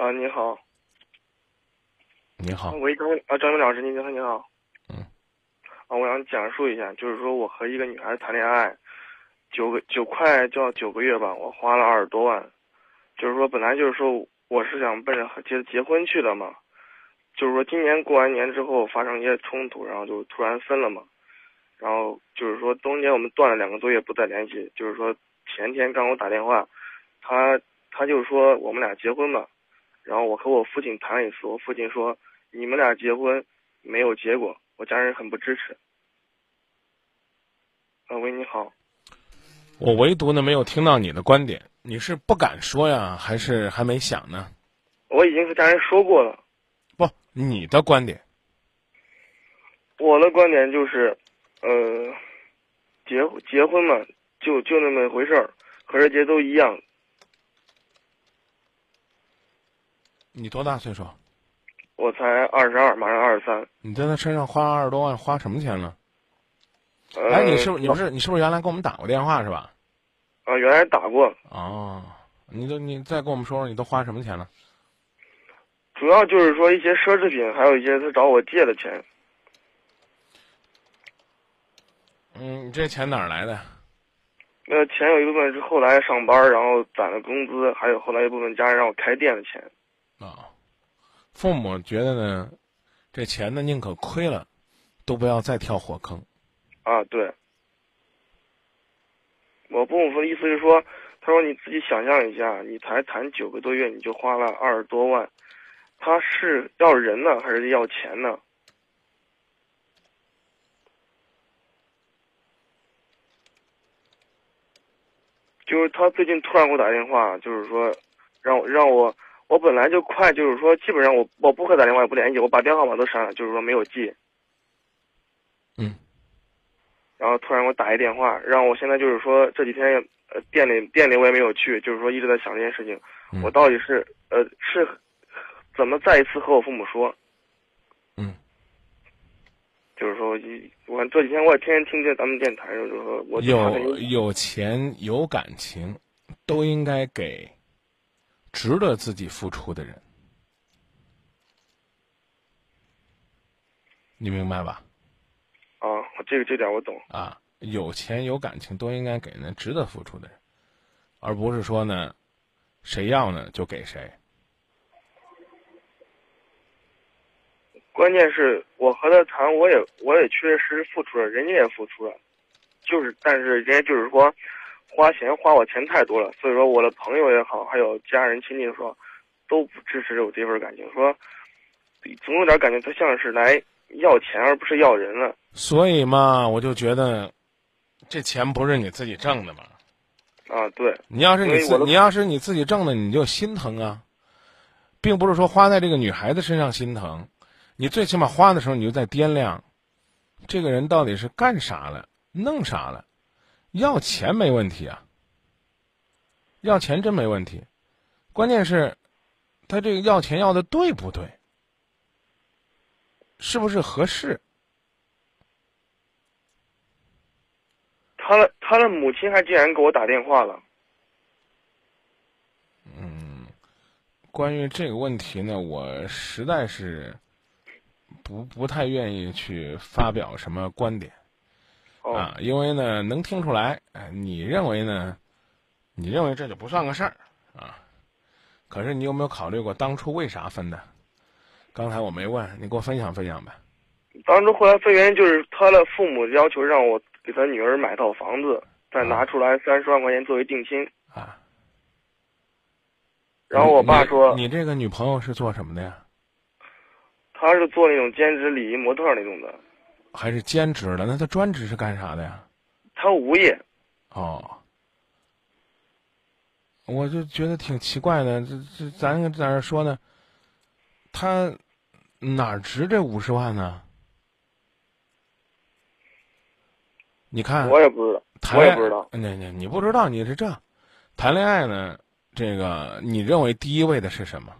啊，你好。你好。喂，张啊，张明老师，您好，你好。嗯。啊，我想讲述一下，就是说我和一个女孩谈恋爱，九个九快就要九个月吧，我花了二十多万。就是说，本来就是说我是想奔着结结婚去的嘛。就是说，今年过完年之后发生一些冲突，然后就突然分了嘛。然后就是说，中间我们断了两个多月不再联系。就是说，前天刚给我打电话，他他就说我们俩结婚吧。然后我和我父亲谈了一次，我父亲说你们俩结婚没有结果，我家人很不支持。啊，喂，你好。我唯独呢没有听到你的观点，你是不敢说呀，还是还没想呢？我已经和家人说过了。不，你的观点。我的观点就是，呃，结结婚嘛，就就那么回事儿，和人结都一样。你多大岁数？我才二十二，马上二十三。你在他身上花二十多万，花什么钱了？哎，你是不是你不是你是不是原来给我们打过电话是吧？啊，原来打过。哦，你都你再跟我们说说，你都花什么钱了？主要就是说一些奢侈品，还有一些他找我借的钱。嗯，你这钱哪儿来的？那钱有一部分是后来上班，然后攒的工资，还有后来一部分家人让我开店的钱。啊，父母觉得呢，这钱呢宁可亏了，都不要再跳火坑。啊，对。我父母的意思是说，他说你自己想象一下，你才谈九个多月，你就花了二十多万，他是要人呢，还是要钱呢？就是他最近突然给我打电话，就是说，让我让我。我本来就快，就是说，基本上我我不会打电话，也不联系，我把电话号码都删了，就是说没有记。嗯。然后突然给我打一电话，让我现在就是说这几天呃店里店里我也没有去，就是说一直在想这件事情，我到底是呃是怎么再一次和我父母说？嗯。就是说，我这几天我也天天听见咱们电台，就是说我有有钱有感情，都应该给。值得自己付出的人，你明白吧？啊，这个这点我懂。啊，有钱有感情都应该给那值得付出的人，而不是说呢，谁要呢就给谁。关键是我和他谈，我也我也确确实实付出了，人家也付出了，就是，但是人家就是说。花钱花我钱太多了，所以说我的朋友也好，还有家人亲戚说，都不支持我这份感情，说总有点感觉他像是来要钱而不是要人了。所以嘛，我就觉得这钱不是你自己挣的嘛。啊，对。你要是你自你要是你自己挣的，你就心疼啊，并不是说花在这个女孩子身上心疼，你最起码花的时候你就在掂量，这个人到底是干啥了，弄啥了。要钱没问题啊，要钱真没问题，关键是，他这个要钱要的对不对，是不是合适？他的他的母亲还竟然给我打电话了。嗯，关于这个问题呢，我实在是不不太愿意去发表什么观点。啊，因为呢，能听出来，你认为呢？你认为这就不算个事儿啊？可是你有没有考虑过当初为啥分的？刚才我没问你，给我分享分享呗。当初后来分原因就是他的父母要求让我给他女儿买套房子，再拿出来三十万块钱作为定金啊。然后我爸说：“你这个女朋友是做什么的呀？”她是做那种兼职礼仪模特那种的。还是兼职的，那他专职是干啥的呀？他无业。哦，我就觉得挺奇怪的，这这咱在这说呢，他哪值这五十万呢？你看，我也不知道，我也不知道。你你你不知道，你是这谈恋爱呢？这个你认为第一位的是什么？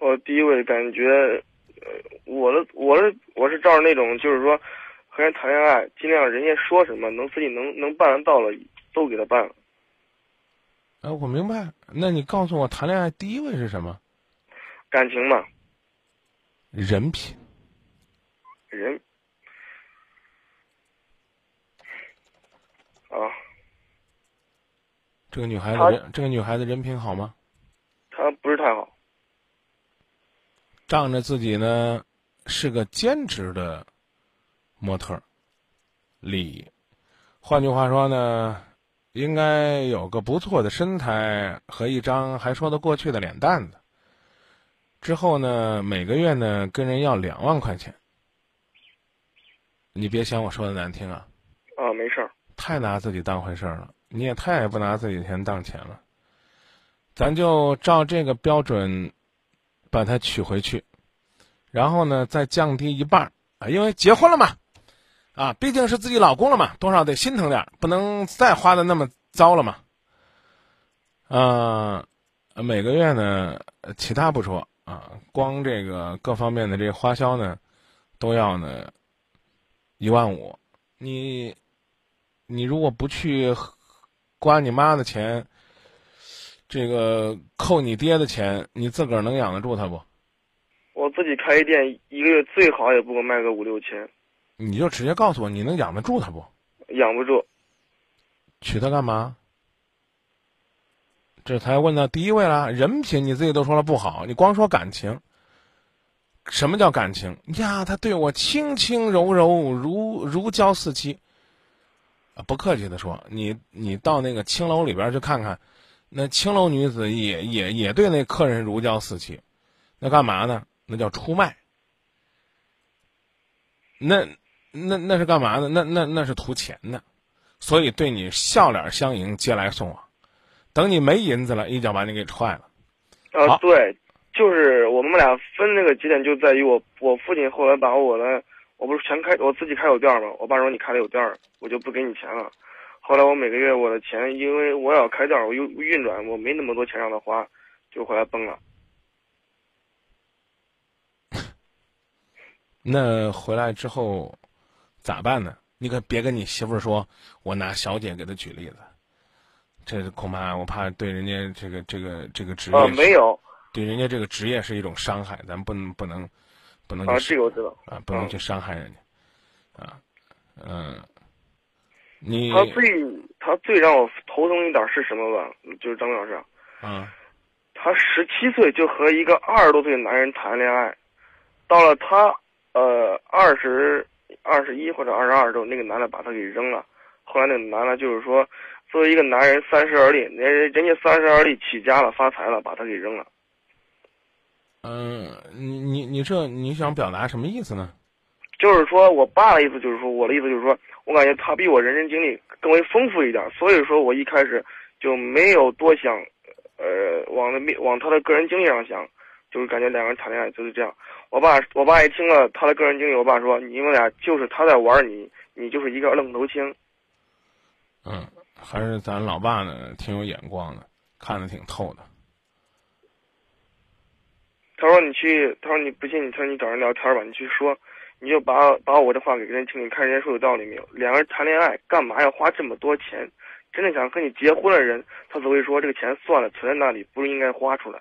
我第一位感觉。呃，我的我的我是照着那种，就是说和人谈恋爱，尽量人家说什么能自己能能办得到了，都给他办了。呃，我明白。那你告诉我，谈恋爱第一位是什么？感情嘛，人品，人啊，这个女孩子人，这个女孩子人品好吗？她不是太好。仗着自己呢是个兼职的模特儿，利益。换句话说呢，应该有个不错的身材和一张还说得过去的脸蛋子。之后呢，每个月呢跟人要两万块钱。你别嫌我说的难听啊，啊，没事儿。太拿自己当回事儿了，你也太不拿自己钱当钱了。咱就照这个标准，把它娶回去，然后呢再降低一半儿啊，因为结婚了嘛，啊，毕竟是自己老公了嘛，多少得心疼点儿，不能再花的那么糟了嘛。啊，每个月呢，其他不说啊，光这个各方面的这个花销呢，都要呢一万五。你你如果不去花你妈的钱，这个扣你爹的钱，你自个儿能养得住他不？我自己开一店，一个月最好也不过卖个五六千，你就直接告诉我，你能养得住他不？养不住。娶她干嘛？这才问到第一位了，人品你自己都说了不好，你光说感情。什么叫感情呀？他对我轻轻柔柔，如如胶似漆。啊，不客气的说，你你到那个青楼里边去看看，那青楼女子也也也对那客人如胶似漆，那干嘛呢？那叫出卖。那那那是干嘛呢？那那那是图钱的，所以对你笑脸相迎，接来送往。等你没银子了，一脚把你给踹了。啊好，对，就是我们俩分那个节点就在于我我父亲后来把我的我不是全开我自己开有店儿嘛，我爸说你开了有店儿，我就不给你钱了。后来我每个月我的钱，因为我要开店儿，我又运转，我没那么多钱让他花，就后来崩了。那回来之后咋办呢？你可别跟你媳妇儿说，我拿小姐给她举例子，这恐怕我怕对人家这个这个这个职业啊，没有对人家这个职业是一种伤害，咱不能不能不能啊，去这个我知道。啊不能嗯去伤害人家啊嗯，你他最他最让我头疼一点是什么吧？就是张老师，啊他十七岁就和一个二十多岁的男人谈恋爱，到了他呃二十二十一或者二十二之后，那个男的把他给扔了。后来那个男的就是说，作为一个男人三十而立，人人家三十而立起家了发财了，把他给扔了。嗯，你你你这你想表达什么意思呢？就是说我爸的意思就是说，我的意思就是说，我感觉他比我人生经历更为丰富一点，所以说我一开始就没有多想，呃，往那面往他的个人经历上想，就是感觉两个人谈恋爱就是这样。我爸我爸一听了他的个人经历，我爸说你们俩就是他在玩你，你就是一个愣头青。嗯，还是咱老爸呢挺有眼光的，看得挺透的。他说你去，他说你不信，他说你找人聊天吧，你去说，你就把把我的话给人听听，看人家说有道理没有。两个人谈恋爱干嘛要花这么多钱？真的想和你结婚的人，他只会说这个钱算了，存在那里，不是应该花出来。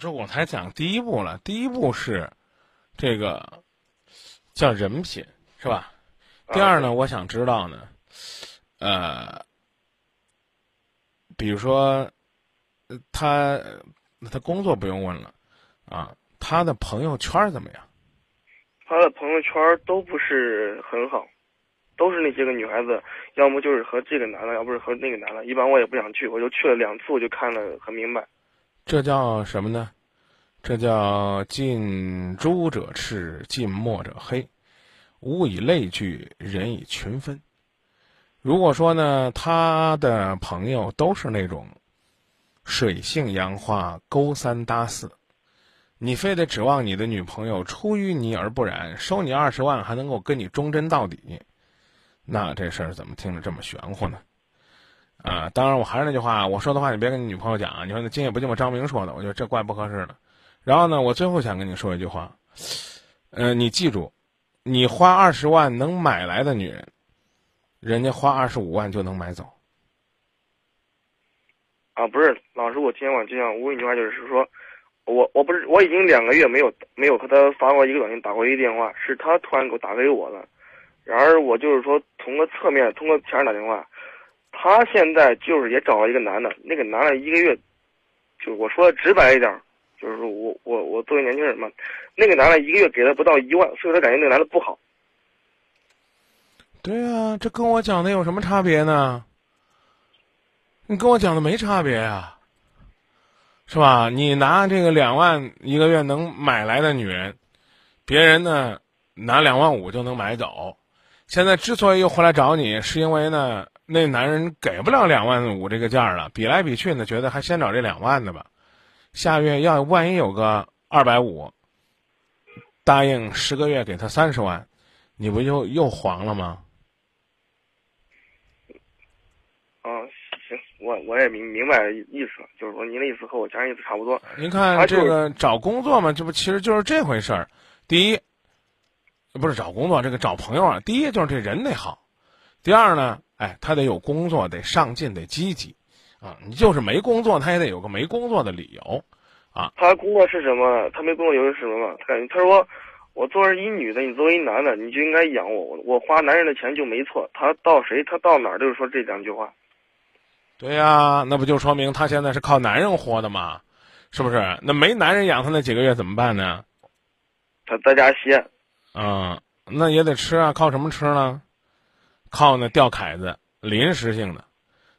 这我才讲第一步了，第一步是这个叫人品，是吧？第二呢，我想知道呢，呃，比如说呃他呃他工作不用问了啊，他的朋友圈怎么样？他的朋友圈都不是很好，都是那些个女孩子，要么就是和这个男的，要不是和那个男的。一般我也不想去，我就去了两次，我就看得很明白。这叫什么呢？这叫近朱者赤，近墨者黑，物以类聚，人以群分。如果说呢，他的朋友都是那种水性杨花、勾三搭四，你非得指望你的女朋友出淤泥而不染，收你二十万还能够跟你忠贞到底，那这事儿怎么听着这么玄乎呢？啊，当然，我还是那句话，我说的话你别跟你女朋友讲啊。你说那今夜不寂寞张明说的，我觉得这怪不合适的。然后呢，我最后想跟你说一句话，呃，你记住，你花二十万能买来的女人，人家花二十五万就能买走。啊，不是，老师，我今天晚就想问一句话，就是说，我我不是我已经两个月没有没有和他发过一个短信，打过一个电话，是他突然给我打给我了。然而我就是说，通过侧面，通过前人打电话，他现在就是也找了一个男的，那个男的一个月，就我说的直白一点，就是说我我我作为年轻人嘛，那个男的一个月给他不到一万，所以他感觉那个男的不好。对啊，这跟我讲的有什么差别呢？你跟我讲的没差别啊，是吧？你拿这个两万一个月能买来的女人，别人呢拿两万五就能买走。现在之所以又回来找你，是因为呢那男人给不了两万五这个价了，比来比去呢，觉得还先找这两万的吧。下月要万一有个二百五，答应十个月给他三十万，你不就又黄了吗？我我也明明白意思，就是说您的意思和我家人意思差不多。您看这个找工作嘛，这不其实就是这回事儿。第一，不是找工作，这个找朋友啊。第一就是这人得好，第二呢，哎，他得有工作，得上进，得积极啊。你就是没工作，他也得有个没工作的理由啊。他工作是什么？他没工作由是什么嘛？他感觉他说我作为一女的，你作为一男的，你就应该养我，我花男人的钱就没错。他到谁，他到哪儿都是说这两句话。对呀，那不就说明她现在是靠男人活的吗？是不是？那没男人养她那几个月怎么办呢？她在家歇。嗯，那也得吃啊，靠什么吃呢？靠那钓凯子，临时性的。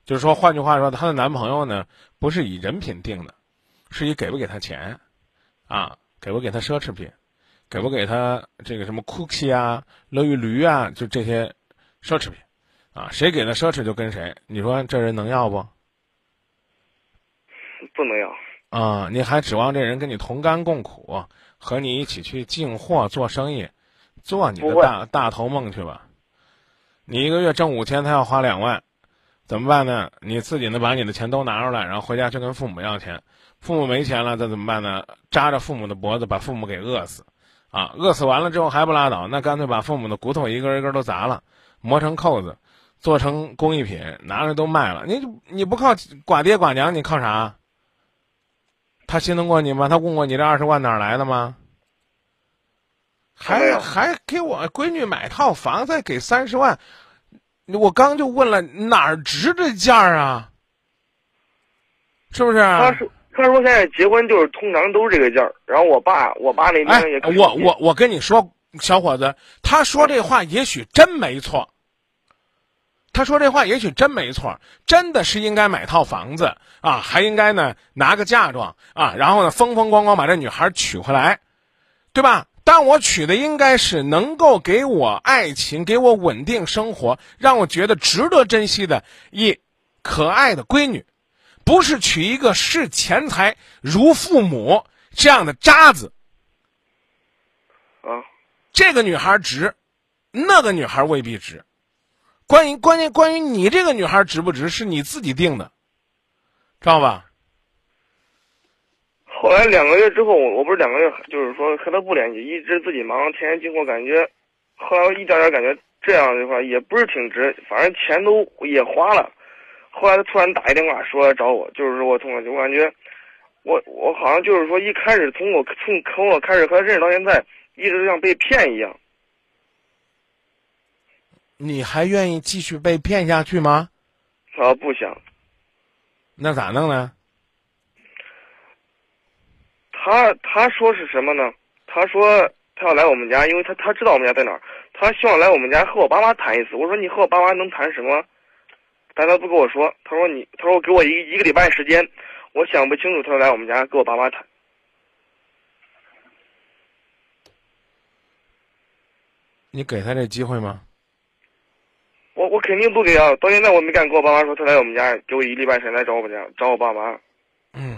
就是说，换句话说，她的男朋友呢，不是以人品定的，是以给不给她钱，啊，给不给她奢侈品，给不给她这个什么 cookie 啊、乐于驴啊，就这些奢侈品。啊，谁给的奢侈就跟谁，你说这人能要不？不能要。啊，你还指望这人跟你同甘共苦，和你一起去进货做生意，做你的大大头梦去吧？你一个月挣五千，他要花两万，怎么办呢？你自己呢，把你的钱都拿出来，然后回家去跟父母要钱，父母没钱了，那怎么办呢？扎着父母的脖子，把父母给饿死，啊，饿死完了之后还不拉倒，那干脆把父母的骨头一根一根都砸了，磨成扣子。做成工艺品，拿着都卖了。你你不靠寡爹寡娘，你靠啥？他心疼过你吗？他问过你这二十万哪来的吗？还还给我闺女买套房，再给三十万。我刚就问了，哪儿值这价啊？是不是？他说他说现在结婚就是通常都是这个价儿。然后我爸我爸那边也我我我跟你说，小伙子，他说这话也许真没错。他说这话也许真没错，真的是应该买套房子啊，还应该呢拿个嫁妆啊，然后呢风风光光把这女孩娶回来，对吧？但我娶的应该是能够给我爱情、给我稳定生活、让我觉得值得珍惜的一可爱的闺女，不是娶一个视钱财如父母这样的渣子。啊，这个女孩值，那个女孩未必值。关于关键关于你这个女孩值不值，是你自己定的，知道吧？后来两个月之后，我我不是两个月，就是说和他不联系，一直自己忙，天天进货，感觉后来我一点点感觉这样的话也不是挺值，反正钱都也花了。后来他突然打一电话说来找我，就是说我从我感觉我我好像就是说一开始从我从从我开始和他认识到现在，一直像被骗一样。你还愿意继续被骗下去吗？他，不想。那咋弄呢？他他说是什么呢？他说他要来我们家，因为他他知道我们家在哪儿，他希望来我们家和我爸妈谈一次。我说你和我爸妈能谈什么？但他不跟我说。他说你，他说给我一一个礼拜时间，我想不清楚。他说来我们家跟我爸妈谈。你给他这机会吗？我我肯定不给啊！到现在我没敢跟我爸妈说，他来我们家给我一礼拜时间来找我们家找我爸妈。嗯，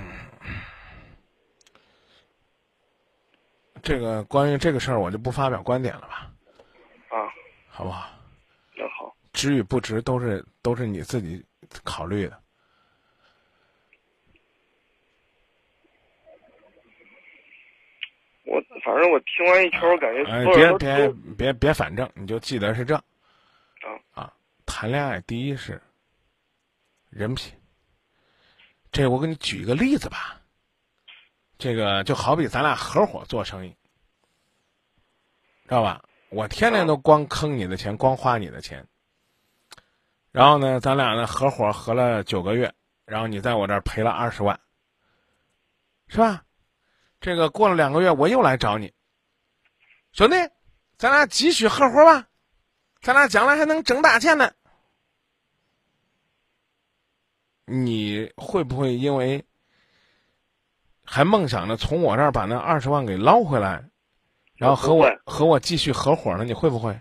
这个关于这个事儿，我就不发表观点了吧。啊，好不好？那好。值与不值都是都是你自己考虑的。我反正我听完一圈，我感觉哎别别别别，反正你就记得是这。谈恋爱第一是人品，这我给你举一个例子吧。这个就好比咱俩合伙做生意，知道吧？我天天都光坑你的钱，光花你的钱。然后呢，咱俩呢合伙合了九个月，然后你在我这儿赔了二十万，是吧？这个过了两个月，我又来找你，兄弟，咱俩继续合伙吧，咱俩将来还能挣大钱呢。你会不会因为还梦想着从我这儿把那二十万给捞回来，然后和我和我继续合伙呢？你会不会？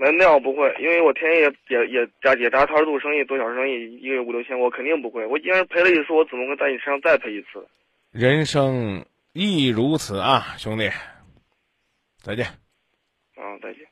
那那样不会，因为我天天也也也扎也扎摊做生意，做小生意，一个月五六千，我肯定不会。我既然赔了一次，我怎么会在你身上再赔一次？人生亦如此啊，兄弟！再见。啊，再见。